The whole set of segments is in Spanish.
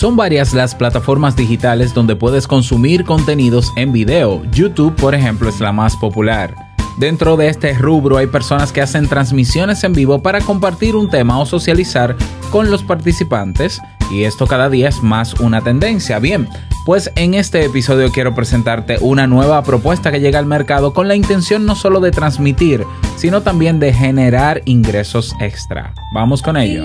Son varias las plataformas digitales donde puedes consumir contenidos en video. YouTube, por ejemplo, es la más popular. Dentro de este rubro hay personas que hacen transmisiones en vivo para compartir un tema o socializar con los participantes y esto cada día es más una tendencia. Bien, pues en este episodio quiero presentarte una nueva propuesta que llega al mercado con la intención no solo de transmitir, sino también de generar ingresos extra. Vamos con ello.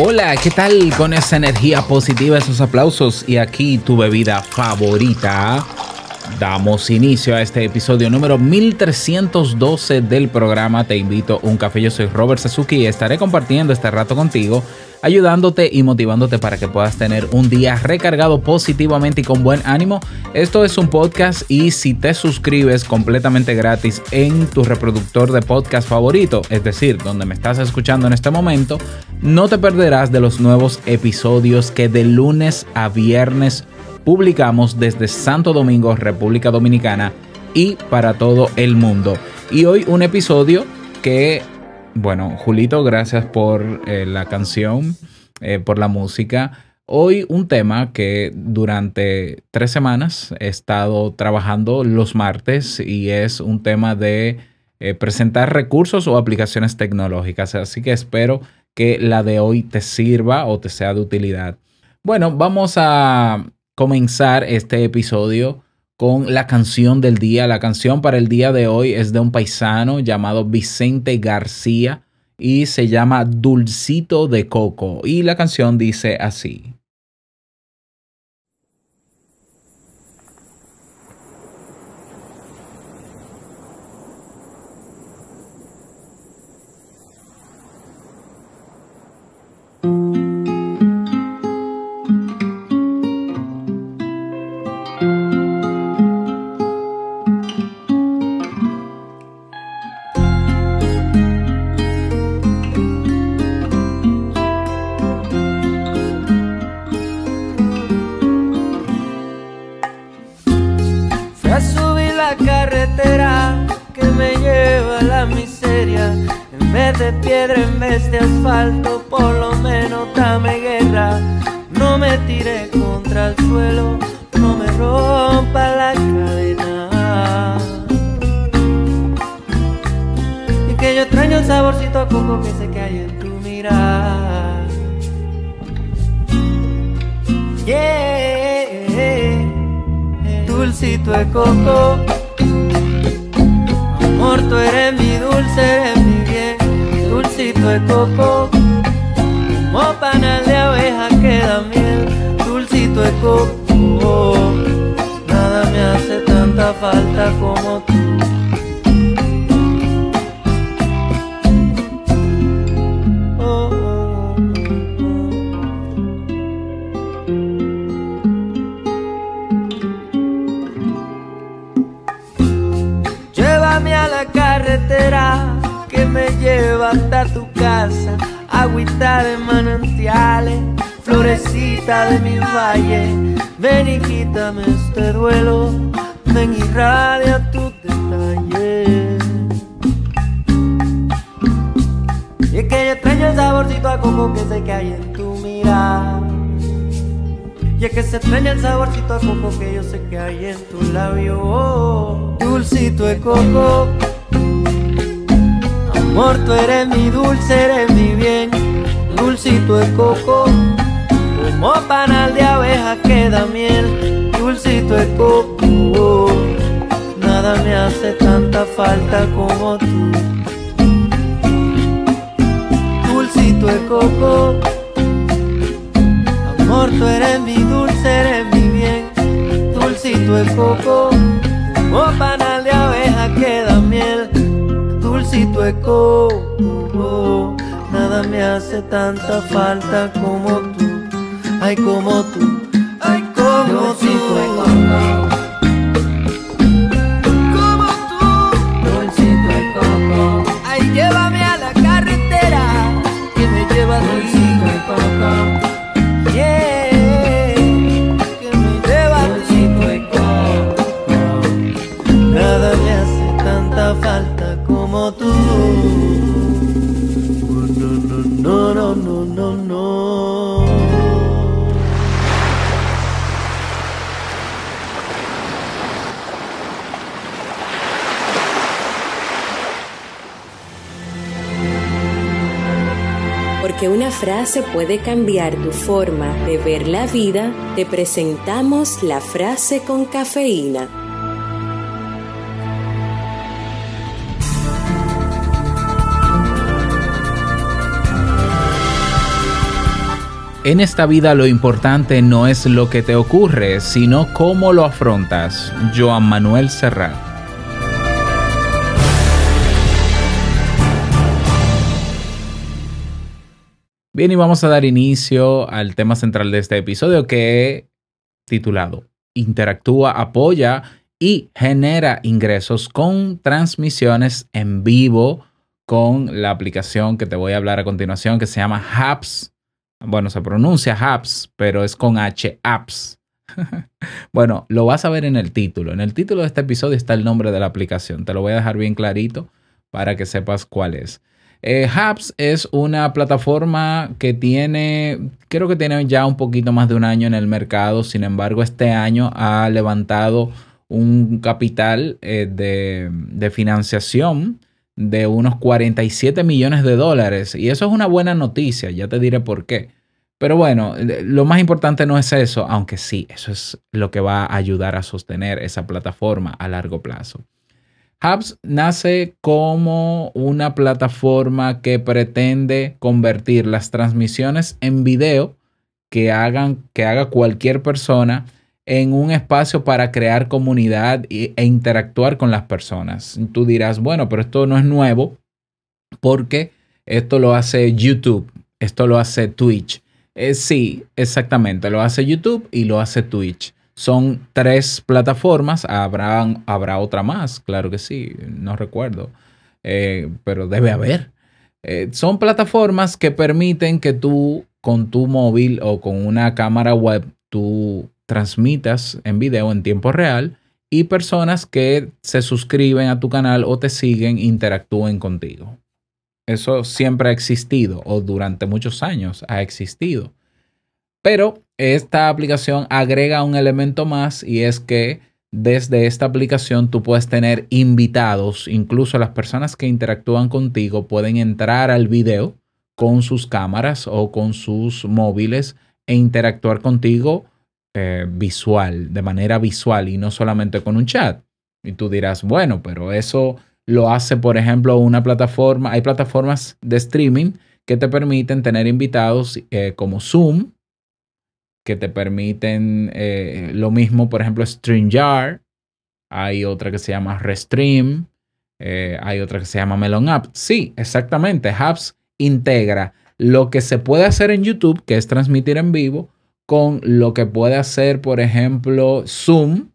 Hola, ¿qué tal con esa energía positiva, esos aplausos y aquí tu bebida favorita? Damos inicio a este episodio número 1312 del programa Te invito a un café. Yo soy Robert Sasuki y estaré compartiendo este rato contigo ayudándote y motivándote para que puedas tener un día recargado positivamente y con buen ánimo. Esto es un podcast y si te suscribes completamente gratis en tu reproductor de podcast favorito, es decir, donde me estás escuchando en este momento, no te perderás de los nuevos episodios que de lunes a viernes publicamos desde Santo Domingo, República Dominicana y para todo el mundo. Y hoy un episodio que bueno, Julito, gracias por eh, la canción, eh, por la música. Hoy un tema que durante tres semanas he estado trabajando los martes y es un tema de eh, presentar recursos o aplicaciones tecnológicas. Así que espero que la de hoy te sirva o te sea de utilidad. Bueno, vamos a comenzar este episodio con la canción del día. La canción para el día de hoy es de un paisano llamado Vicente García y se llama Dulcito de Coco. Y la canción dice así. piedra en vez de asfalto, por lo menos dame guerra. No me tire contra el suelo, no me rompa la cadena. Y que yo extraño el saborcito a coco que se cae en tu mirar. Yeah, dulcito de coco. Amor, tú eres mi dulce, dulcito de coco, como panal de abeja queda miel, dulcito de coco. Nada me hace tanta falta como tú. hasta tu casa, agüita de manantiales, florecita de mi valle, ven y quítame este duelo, ven y radia tus detalles. Y es que yo extraño el saborcito a coco que sé que hay en tu mirada. Y es que se extraña el saborcito a coco que yo sé que hay en tu labio. Dulcito de coco Amor, tú eres mi dulce, eres mi bien, dulcito de coco. Como panal de abeja queda miel, dulcito de coco. Nada me hace tanta falta como tú. Dulcito de coco. Amor, tú eres mi dulce, eres mi bien, dulcito de coco. Como panal de abeja de coco. Nada me hace tanta falta como tú. Ay, como tú, ay, como tú. Porque una frase puede cambiar tu forma de ver la vida, te presentamos la frase con cafeína. En esta vida lo importante no es lo que te ocurre, sino cómo lo afrontas. Joan Manuel Serrat. Bien, y vamos a dar inicio al tema central de este episodio que titulado Interactúa, apoya y genera ingresos con transmisiones en vivo con la aplicación que te voy a hablar a continuación que se llama Haps. Bueno, se pronuncia Haps, pero es con H, Apps. bueno, lo vas a ver en el título. En el título de este episodio está el nombre de la aplicación. Te lo voy a dejar bien clarito para que sepas cuál es. Eh, Hubs es una plataforma que tiene, creo que tiene ya un poquito más de un año en el mercado. Sin embargo, este año ha levantado un capital eh, de, de financiación de unos 47 millones de dólares. Y eso es una buena noticia, ya te diré por qué. Pero bueno, lo más importante no es eso, aunque sí, eso es lo que va a ayudar a sostener esa plataforma a largo plazo. Hubs nace como una plataforma que pretende convertir las transmisiones en video que, hagan, que haga cualquier persona en un espacio para crear comunidad e interactuar con las personas. Tú dirás, bueno, pero esto no es nuevo porque esto lo hace YouTube, esto lo hace Twitch. Eh, sí, exactamente, lo hace YouTube y lo hace Twitch. Son tres plataformas, habrá, habrá otra más, claro que sí, no recuerdo, eh, pero debe haber. Eh, son plataformas que permiten que tú con tu móvil o con una cámara web, tú transmitas en video en tiempo real y personas que se suscriben a tu canal o te siguen interactúen contigo. Eso siempre ha existido o durante muchos años ha existido. Pero esta aplicación agrega un elemento más y es que desde esta aplicación tú puedes tener invitados, incluso las personas que interactúan contigo pueden entrar al video con sus cámaras o con sus móviles e interactuar contigo eh, visual, de manera visual y no solamente con un chat. Y tú dirás, bueno, pero eso lo hace, por ejemplo, una plataforma. Hay plataformas de streaming que te permiten tener invitados eh, como Zoom, que te permiten eh, lo mismo, por ejemplo, StreamYard. Hay otra que se llama Restream. Eh, hay otra que se llama Melon App. Sí, exactamente. Hubs integra lo que se puede hacer en YouTube, que es transmitir en vivo, con lo que puede hacer, por ejemplo, Zoom,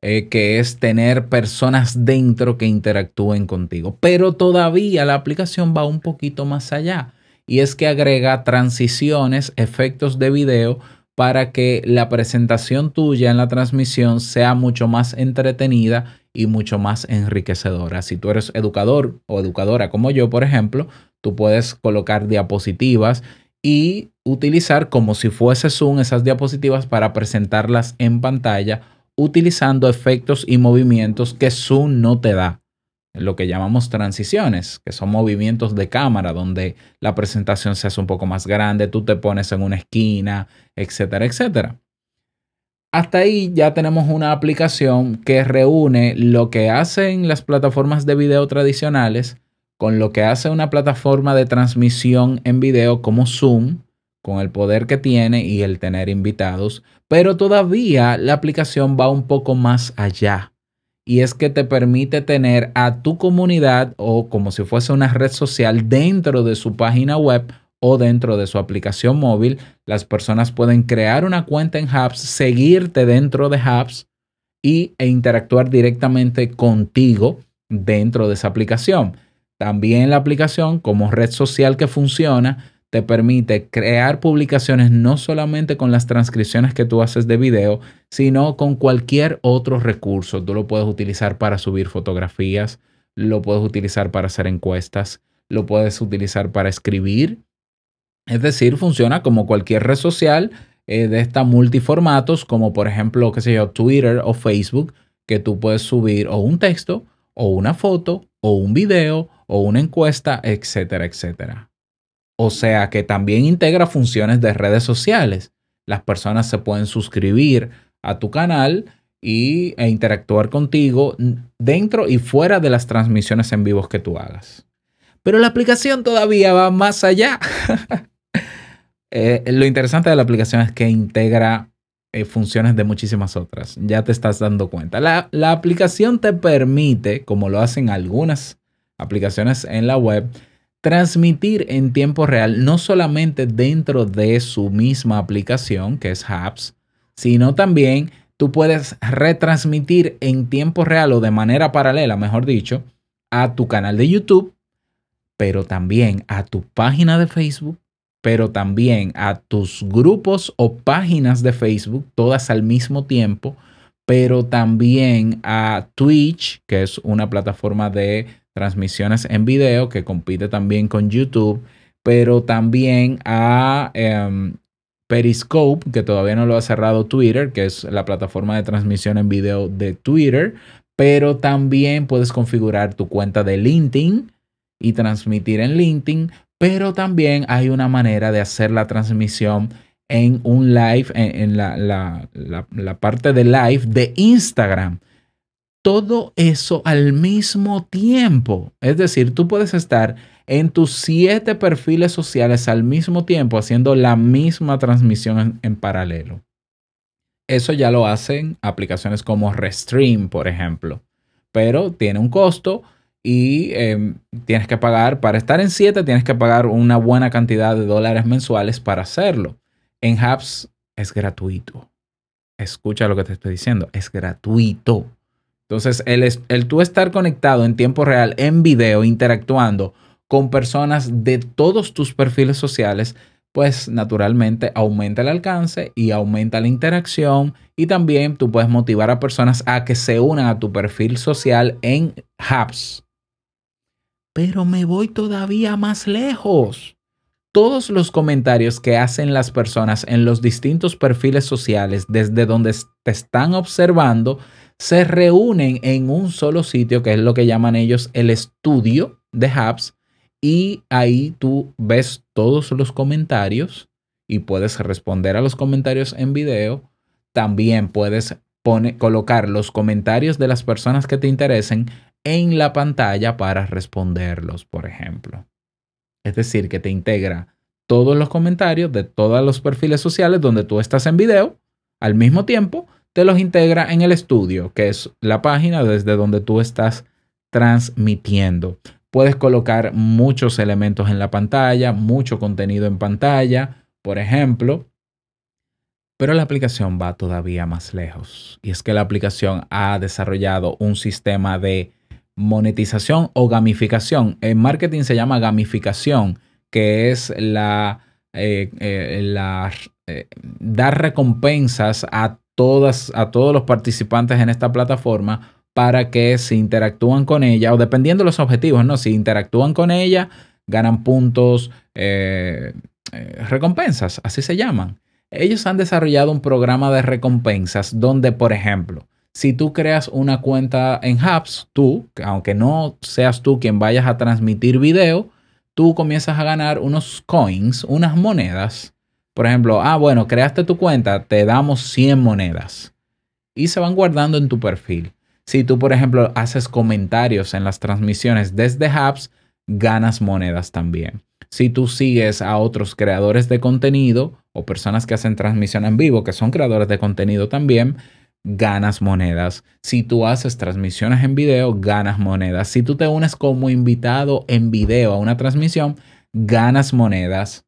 eh, que es tener personas dentro que interactúen contigo. Pero todavía la aplicación va un poquito más allá y es que agrega transiciones, efectos de video para que la presentación tuya en la transmisión sea mucho más entretenida y mucho más enriquecedora. Si tú eres educador o educadora como yo, por ejemplo, tú puedes colocar diapositivas y utilizar como si fuese Zoom esas diapositivas para presentarlas en pantalla utilizando efectos y movimientos que Zoom no te da. Lo que llamamos transiciones, que son movimientos de cámara, donde la presentación se hace un poco más grande, tú te pones en una esquina, etcétera, etcétera. Hasta ahí ya tenemos una aplicación que reúne lo que hacen las plataformas de video tradicionales con lo que hace una plataforma de transmisión en video como Zoom, con el poder que tiene y el tener invitados, pero todavía la aplicación va un poco más allá. Y es que te permite tener a tu comunidad o como si fuese una red social dentro de su página web o dentro de su aplicación móvil. Las personas pueden crear una cuenta en Hubs, seguirte dentro de Hubs y, e interactuar directamente contigo dentro de esa aplicación. También la aplicación como red social que funciona te permite crear publicaciones no solamente con las transcripciones que tú haces de video, sino con cualquier otro recurso. Tú lo puedes utilizar para subir fotografías, lo puedes utilizar para hacer encuestas, lo puedes utilizar para escribir. Es decir, funciona como cualquier red social eh, de esta multiformatos, como por ejemplo, qué sé yo, Twitter o Facebook, que tú puedes subir o un texto, o una foto, o un video, o una encuesta, etcétera, etcétera. O sea que también integra funciones de redes sociales. Las personas se pueden suscribir a tu canal y, e interactuar contigo dentro y fuera de las transmisiones en vivos que tú hagas. Pero la aplicación todavía va más allá. Eh, lo interesante de la aplicación es que integra eh, funciones de muchísimas otras. Ya te estás dando cuenta. La aplicación te permite, como lo hacen algunas aplicaciones en la web, transmitir en tiempo real, no solamente dentro de su misma aplicación, que es Hubs, sino también tú puedes retransmitir en tiempo real o de manera paralela, mejor dicho, a tu canal de YouTube, pero también a tu página de Facebook, pero también a tus grupos o páginas de Facebook, todas al mismo tiempo, pero también a Twitch, que es una plataforma de transmisiones en video que compite también con YouTube, pero también a em, Periscope, que todavía no lo ha cerrado Twitter, que es la plataforma de transmisión en video de Twitter, pero también puedes configurar tu cuenta de LinkedIn y transmitir en LinkedIn, pero también hay una manera de hacer la transmisión en un live, en, la, la parte de live de Instagram todo eso al mismo tiempo. Es decir, tú puedes estar en tus siete perfiles sociales al mismo tiempo haciendo la misma transmisión en, paralelo. Eso ya lo hacen aplicaciones como Restream, por ejemplo, pero tiene un costo y em, tienes que pagar, para estar en siete, tienes que pagar una buena cantidad de dólares mensuales para hacerlo. En Hubs es gratuito. Escucha lo que te estoy diciendo, es gratuito. Entonces, el, el tú estar conectado en tiempo real, en video, interactuando con personas de todos tus perfiles sociales, pues naturalmente aumenta el alcance y aumenta la interacción y también tú puedes motivar a personas a que se unan a tu perfil social en Hubs. Pero me voy todavía más lejos. Todos los comentarios que hacen las personas en los distintos perfiles sociales desde donde te están observando se reúnen en un solo sitio, que es lo que llaman ellos el estudio de Hubs, y ahí tú ves todos los comentarios y puedes responder a los comentarios en video. También puedes colocar los comentarios de las personas que te interesen en la pantalla para responderlos, por ejemplo. Es decir, que te integra todos los comentarios de todos los perfiles sociales donde tú estás en video al mismo tiempo te los integra en el estudio, que es la página desde donde tú estás transmitiendo. Puedes colocar muchos elementos en la pantalla, mucho contenido en pantalla, por ejemplo. Pero la aplicación va todavía más lejos. Y es que la aplicación ha desarrollado un sistema de monetización o gamificación. En marketing se llama gamificación, que es la, eh, eh, eh, dar recompensas a todas, a todos los participantes en esta plataforma para que si interactúan con ella, o dependiendo de los objetivos, ¿no? Si interactúan con ella, ganan puntos, eh, eh, recompensas, así se llaman. Ellos han desarrollado un programa de recompensas donde, por ejemplo, Si tú creas una cuenta en Hubs, tú, aunque no seas tú quien vayas a transmitir video, tú comienzas a ganar unos coins, unas monedas. Por ejemplo, ah, bueno, creaste tu cuenta, te damos 100 monedas. Y se van guardando en tu perfil. Si tú, por ejemplo, haces comentarios en las transmisiones desde Hubs, ganas monedas también. Si tú sigues a otros creadores de contenido o personas que hacen transmisión en vivo, que son creadores de contenido también, ganas monedas. Si tú haces transmisiones en video, ganas monedas. Si tú te unes como invitado en video a una transmisión, ganas monedas.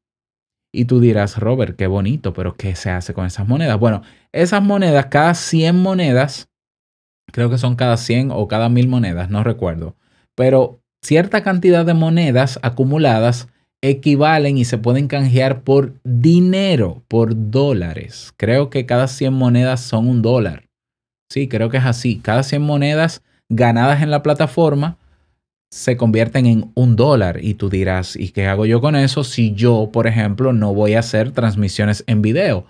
Y tú dirás, Robert, qué bonito, pero ¿qué se hace con esas monedas? Bueno, esas monedas, cada 100 monedas, creo que son cada 100 o cada 1000 monedas, no recuerdo, pero cierta cantidad de monedas acumuladas equivalen y se pueden canjear por dinero, por dólares. Creo que cada 100 monedas son un dólar. Sí, creo que es así. Cada 100 monedas ganadas en la plataforma se convierten en un dólar. Y tú dirás, ¿y qué hago yo con eso si yo, por ejemplo, no voy a hacer transmisiones en video?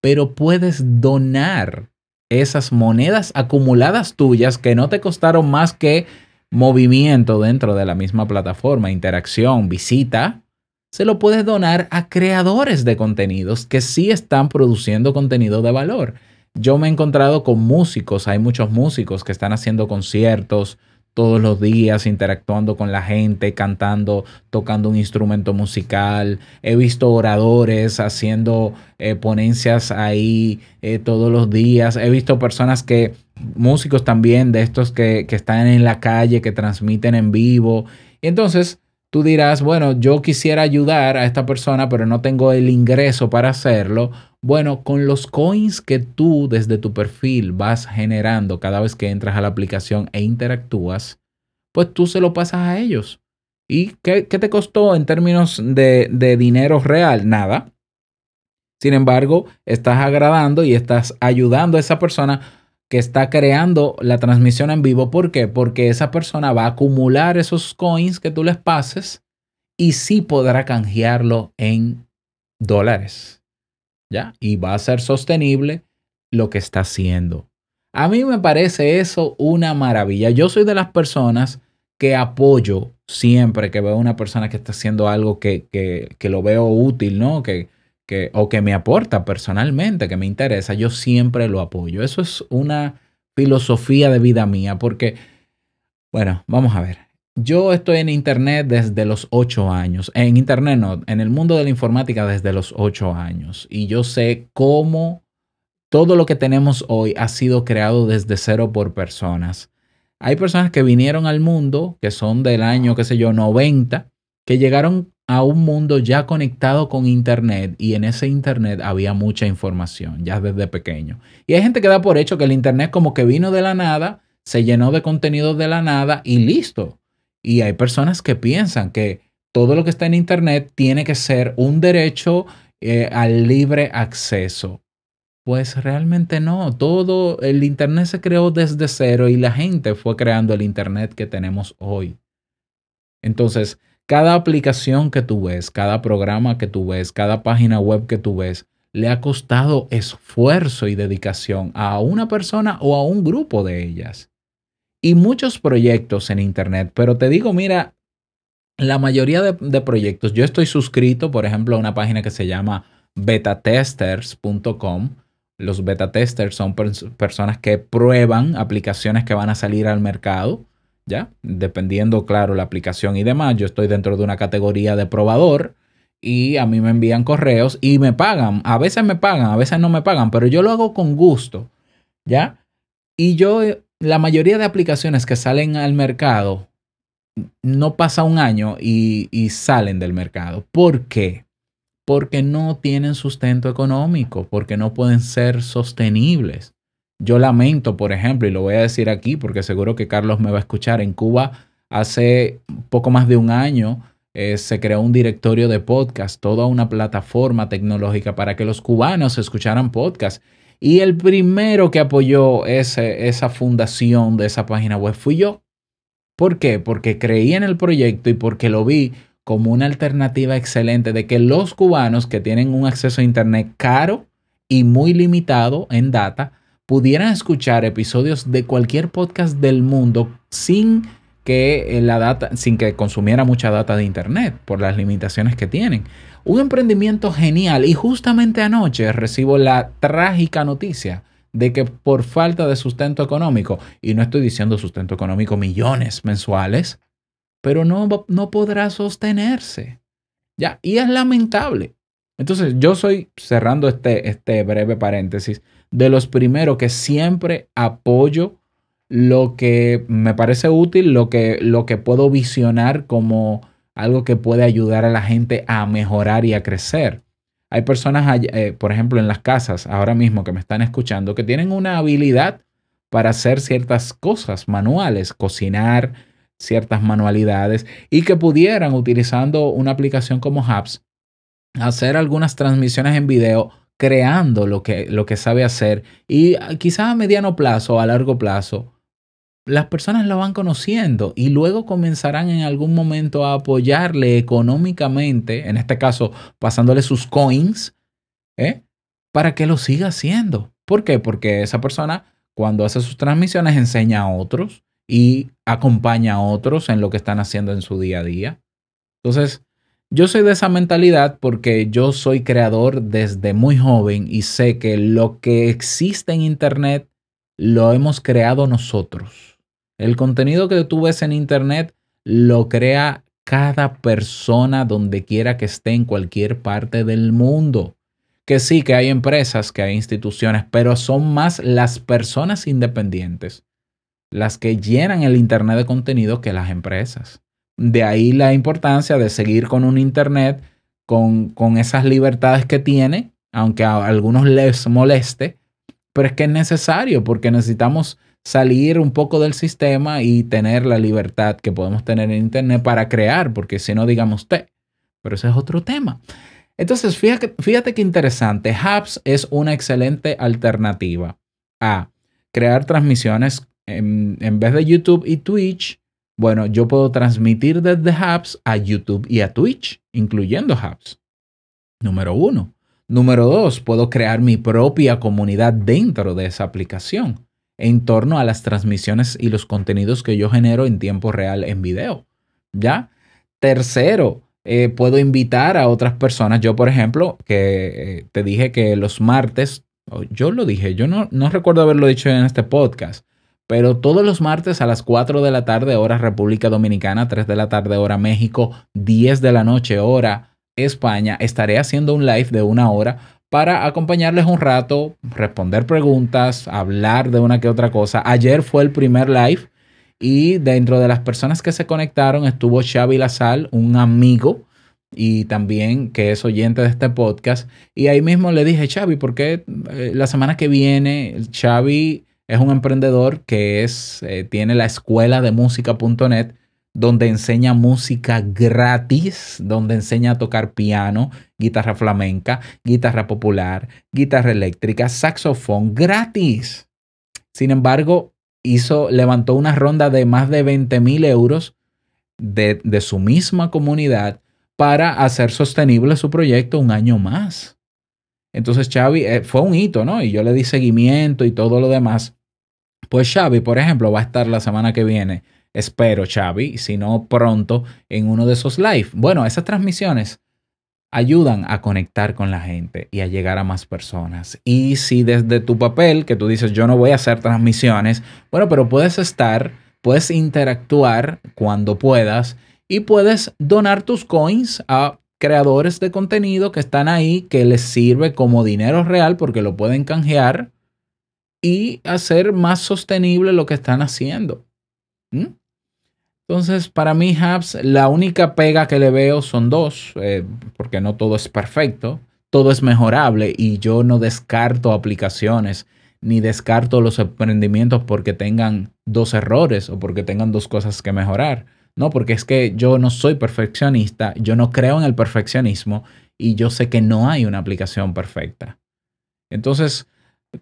Pero puedes donar esas monedas acumuladas tuyas que no te costaron más que movimiento dentro de la misma plataforma, interacción, visita, se lo puedes donar a creadores de contenidos que sí están produciendo contenido de valor. Yo me he encontrado con músicos, hay muchos músicos que están haciendo conciertos todos los días, interactuando con la gente, cantando, tocando un instrumento musical. He visto oradores haciendo eh, ponencias ahí eh, todos los días. He visto personas que, músicos también, de estos que, que están en la calle, que transmiten en vivo. Y entonces, Tú dirás, bueno, yo quisiera ayudar a esta persona, pero no tengo el ingreso para hacerlo. Bueno, con los coins que tú desde tu perfil vas generando cada vez que entras a la aplicación e interactúas, pues tú se lo pasas a ellos. ¿Y qué, te costó en términos de, de dinero real? Nada. Sin embargo, estás agradando y estás ayudando a esa persona que está creando la transmisión en vivo. ¿Por qué? Porque esa persona va a acumular esos coins que tú les pases y sí podrá canjearlo en dólares. ¿Ya? Y va a ser sostenible lo que está haciendo. A mí me parece eso una maravilla. Yo soy de las personas que apoyo siempre que veo a una persona que está haciendo algo que, que, que lo veo útil, ¿no? Que, o que me aporta personalmente, que me interesa, yo siempre lo apoyo. Eso es una filosofía de vida mía, porque, bueno, vamos a ver. Yo estoy en Internet desde los ocho años. En Internet no, en el mundo de la informática desde los ocho años. Y yo sé cómo todo lo que tenemos hoy ha sido creado desde cero por personas. Hay personas que vinieron al mundo, que son del año, qué sé yo, 90, que llegaron a un mundo ya conectado con Internet y en ese Internet había mucha información ya desde pequeño. Y hay gente que da por hecho que el Internet como que vino de la nada, se llenó de contenido de la nada y listo. Y hay personas que piensan que todo lo que está en Internet tiene que ser un derecho eh, al libre acceso. Pues realmente no, todo el Internet se creó desde cero y la gente fue creando el Internet que tenemos hoy. Entonces, cada aplicación que tú ves, cada programa que tú ves, cada página web que tú ves, le ha costado esfuerzo y dedicación a una persona o a un grupo de ellas. Y muchos proyectos en Internet, pero te digo, mira, la mayoría de, proyectos, yo estoy suscrito, por ejemplo, a una página que se llama betatesters.com. Los beta testers son personas que prueban aplicaciones que van a salir al mercado ¿ya? Dependiendo, claro, la aplicación y demás. Yo estoy dentro de una categoría de probador y a mí me envían correos y me pagan. A veces me pagan, a veces no me pagan, pero yo lo hago con gusto, ¿ya? Y yo, la mayoría de aplicaciones que salen al mercado, no pasa un año y, y salen del mercado. ¿Por qué? Porque no tienen sustento económico, porque no pueden ser sostenibles. Yo lamento, por ejemplo, y lo voy a decir aquí porque seguro que Carlos me va a escuchar, en Cuba hace poco más de un año eh, se creó un directorio de podcast, toda una plataforma tecnológica para que los cubanos escucharan podcast. Y el primero que apoyó esa fundación de esa página web fui yo. ¿Por qué? Porque creí en el proyecto y porque lo vi como una alternativa excelente de que los cubanos que tienen un acceso a Internet caro y muy limitado en data, pudieran escuchar episodios de cualquier podcast del mundo sin que la data, sin que consumiera mucha data de internet por las limitaciones que tienen. Un emprendimiento genial y justamente anoche recibo la trágica noticia de que por falta de sustento económico, y no estoy diciendo sustento económico millones mensuales, pero no, no podrá sostenerse. Ya, y es lamentable. Entonces, yo soy, cerrando este, este breve paréntesis, de los primeros que siempre apoyo lo que me parece útil, lo que, lo que puedo visionar como algo que puede ayudar a la gente a mejorar y a crecer. Hay personas, eh, por ejemplo, en las casas ahora mismo que me están escuchando, que tienen una habilidad para hacer ciertas cosas manuales, cocinar ciertas manualidades y que pudieran, utilizando una aplicación como Hubs, hacer algunas transmisiones en video creando lo que, lo que sabe hacer y quizás a mediano plazo o a largo plazo las personas lo van conociendo y luego comenzarán en algún momento a apoyarle económicamente, en este caso pasándole sus coins, ¿eh? para que lo siga haciendo. ¿Por qué? Porque esa persona cuando hace sus transmisiones enseña a otros y acompaña a otros en lo que están haciendo en su día a día. Entonces, yo soy de esa mentalidad porque yo soy creador desde muy joven y sé que lo que existe en Internet lo hemos creado nosotros. El contenido que tú ves en Internet lo crea cada persona donde quiera que esté en cualquier parte del mundo. Que sí, que hay empresas, que hay instituciones, pero son más las personas independientes las que llenan el Internet de contenido que las empresas. De ahí la importancia de seguir con un Internet con, con esas libertades que tiene, aunque a algunos les moleste, pero es que es necesario porque necesitamos salir un poco del sistema y tener la libertad que podemos tener en Internet para crear, porque si no, digamos usted, pero ese es otro tema. Entonces, fíjate, fíjate qué interesante. Hubs es una excelente alternativa a crear transmisiones en, en, vez de YouTube y Twitch. Bueno, yo puedo transmitir desde Hubs a YouTube y a Twitch, incluyendo Hubs. Número uno. Número dos, puedo crear mi propia comunidad dentro de esa aplicación en torno a las transmisiones y los contenidos que yo genero en tiempo real en video. ¿Ya? Tercero, eh, puedo invitar a otras personas. Yo, por ejemplo, que eh, te dije que los martes, yo lo dije, yo no, no recuerdo haberlo dicho en este podcast, pero todos los martes a las 4 de la tarde, hora República Dominicana, 3 de la tarde, hora México, 10 de la noche, hora España, estaré haciendo un live de una hora para acompañarles un rato, responder preguntas, hablar de una que otra cosa. Ayer fue el primer live y dentro de las personas que se conectaron estuvo Xavi Lazal, un amigo y también que es oyente de este podcast. Y ahí mismo le dije, Xavi, ¿por qué eh, la semana que viene Xavi es un emprendedor que es, eh, tiene la escuela de música.net donde enseña música gratis, donde enseña a tocar piano, guitarra flamenca, guitarra popular, guitarra eléctrica, saxofón gratis. Sin embargo, hizo, levantó una ronda de más de 20 mil euros de, de su misma comunidad para hacer sostenible su proyecto un año más. Entonces Xavi eh, fue un hito, ¿no? Y yo le di seguimiento y todo lo demás. Pues Xavi, por ejemplo, va a estar la semana que viene espero, Xavi, si no pronto, en uno de esos live. Bueno, esas transmisiones ayudan a conectar con la gente y a llegar a más personas. Y si desde tu papel, que tú dices, yo no voy a hacer transmisiones, bueno, pero puedes estar, puedes interactuar cuando puedas y puedes donar tus coins a creadores de contenido que están ahí, que les sirve como dinero real porque lo pueden canjear y hacer más sostenible lo que están haciendo. ¿Mm? Entonces, para mí, Hubs, la única pega que le veo son dos, eh, porque no todo es perfecto, todo es mejorable y yo no descarto aplicaciones ni descarto los emprendimientos porque tengan dos errores o porque tengan dos cosas que mejorar. No, porque es que yo no soy perfeccionista, yo no creo en el perfeccionismo y yo sé que no hay una aplicación perfecta. Entonces,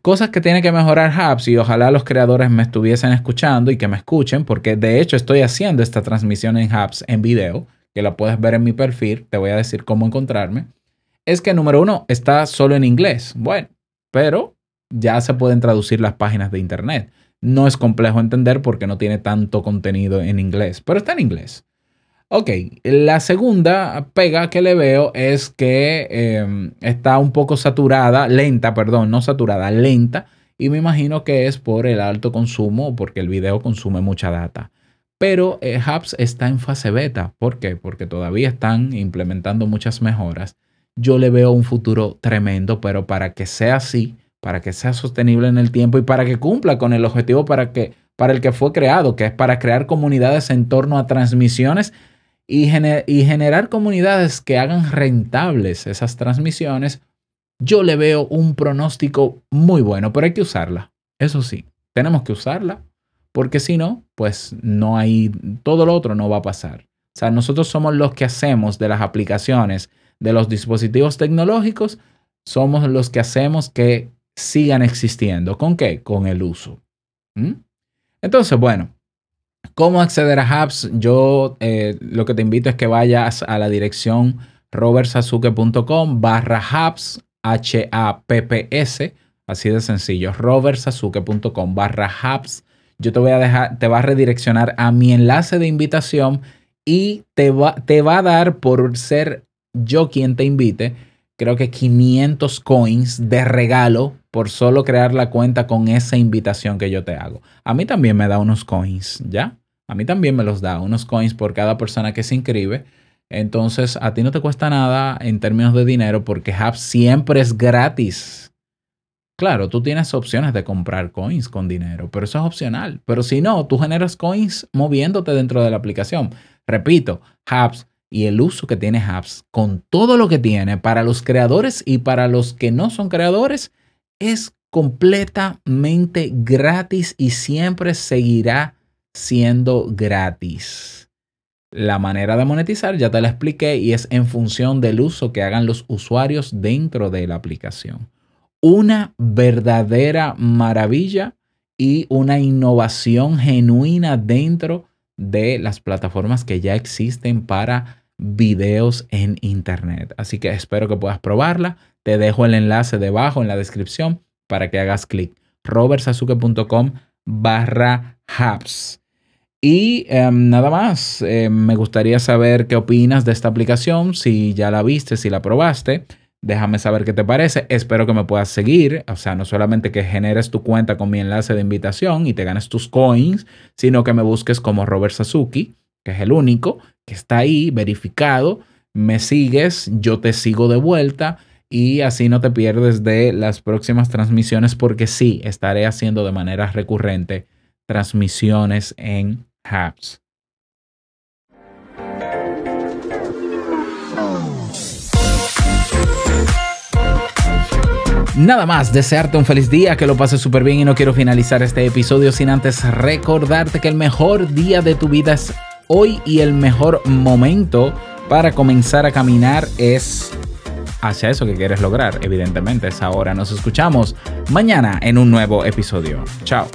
cosas que tiene que mejorar Hubs y ojalá los creadores me estuviesen escuchando y que me escuchen porque de hecho estoy haciendo esta transmisión en Hubs en video que la puedes ver en mi perfil, te voy a decir cómo encontrarme, es que número uno está solo en inglés. Bueno, pero ya se pueden traducir las páginas de internet. No es complejo entender porque no tiene tanto contenido en inglés, pero está en inglés. Ok, la segunda pega que le veo es que em, está un poco saturada, lenta, perdón, no saturada, lenta, y me imagino que es por el alto consumo, porque el video consume mucha data. Pero eh, Hubs está en fase beta. ¿Por qué? Porque todavía están implementando muchas mejoras. Yo le veo un futuro tremendo, pero para que sea así, para que sea sostenible en el tiempo y para que cumpla con el objetivo para, que, para el que fue creado, que es para crear comunidades en torno a transmisiones y, y generar comunidades que hagan rentables esas transmisiones, yo le veo un pronóstico muy bueno, pero hay que usarla. Eso sí, tenemos que usarla porque si no, pues no hay, todo lo otro no va a pasar. O sea, nosotros somos los que hacemos de las aplicaciones, de los dispositivos tecnológicos, somos los que hacemos que sigan existiendo. ¿Con qué? Con el uso. ¿Mm? Entonces, bueno, ¿Cómo acceder a Hubs? Yo eh, lo que te invito es que vayas a la dirección robertsazuke.com barra Hubs, H-A-P-P-S, así de sencillo, robertsazuke.com barra Hubs. Yo te voy a dejar, te va a redireccionar a mi enlace de invitación y te va, te va a dar por ser yo quien te invite, creo que 500 coins de regalo por solo crear la cuenta con esa invitación que yo te hago. A mí también me da unos coins, ¿ya? A mí también me los da, unos coins por cada persona que se inscribe. Entonces, a ti no te cuesta nada en términos de dinero porque Hub siempre es gratis. Claro, tú tienes opciones de comprar coins con dinero, pero eso es opcional. Pero si no, tú generas coins moviéndote dentro de la aplicación. Repito, Hubs y el uso que tiene Hubs con todo lo que tiene para los creadores y para los que no son creadores es completamente gratis y siempre seguirá siendo gratis. La manera de monetizar ya te la expliqué y es en función del uso que hagan los usuarios dentro de la aplicación. Una verdadera maravilla y una innovación genuina dentro de las plataformas que ya existen para videos en Internet. Así que espero que puedas probarla. Te dejo el enlace debajo en la descripción para que hagas clic. robertsazuke.com barra hubs. Y em, nada más, em, me gustaría saber qué opinas de esta aplicación, si ya la viste, si la probaste. Déjame saber qué te parece. Espero que me puedas seguir. O sea, no solamente que generes tu cuenta con mi enlace de invitación y te ganes tus coins, sino que me busques como Robert Sasuki, que es el único que está ahí verificado. Me sigues, yo te sigo de vuelta y así no te pierdes de las próximas transmisiones porque sí, estaré haciendo de manera recurrente transmisiones en Hubs. Nada más, desearte un feliz día, que lo pases súper bien y no quiero finalizar este episodio sin antes recordarte que el mejor día de tu vida es hoy y el mejor momento para comenzar a caminar es hacia eso que quieres lograr. Evidentemente es ahora. Nos escuchamos mañana en un nuevo episodio. Chao.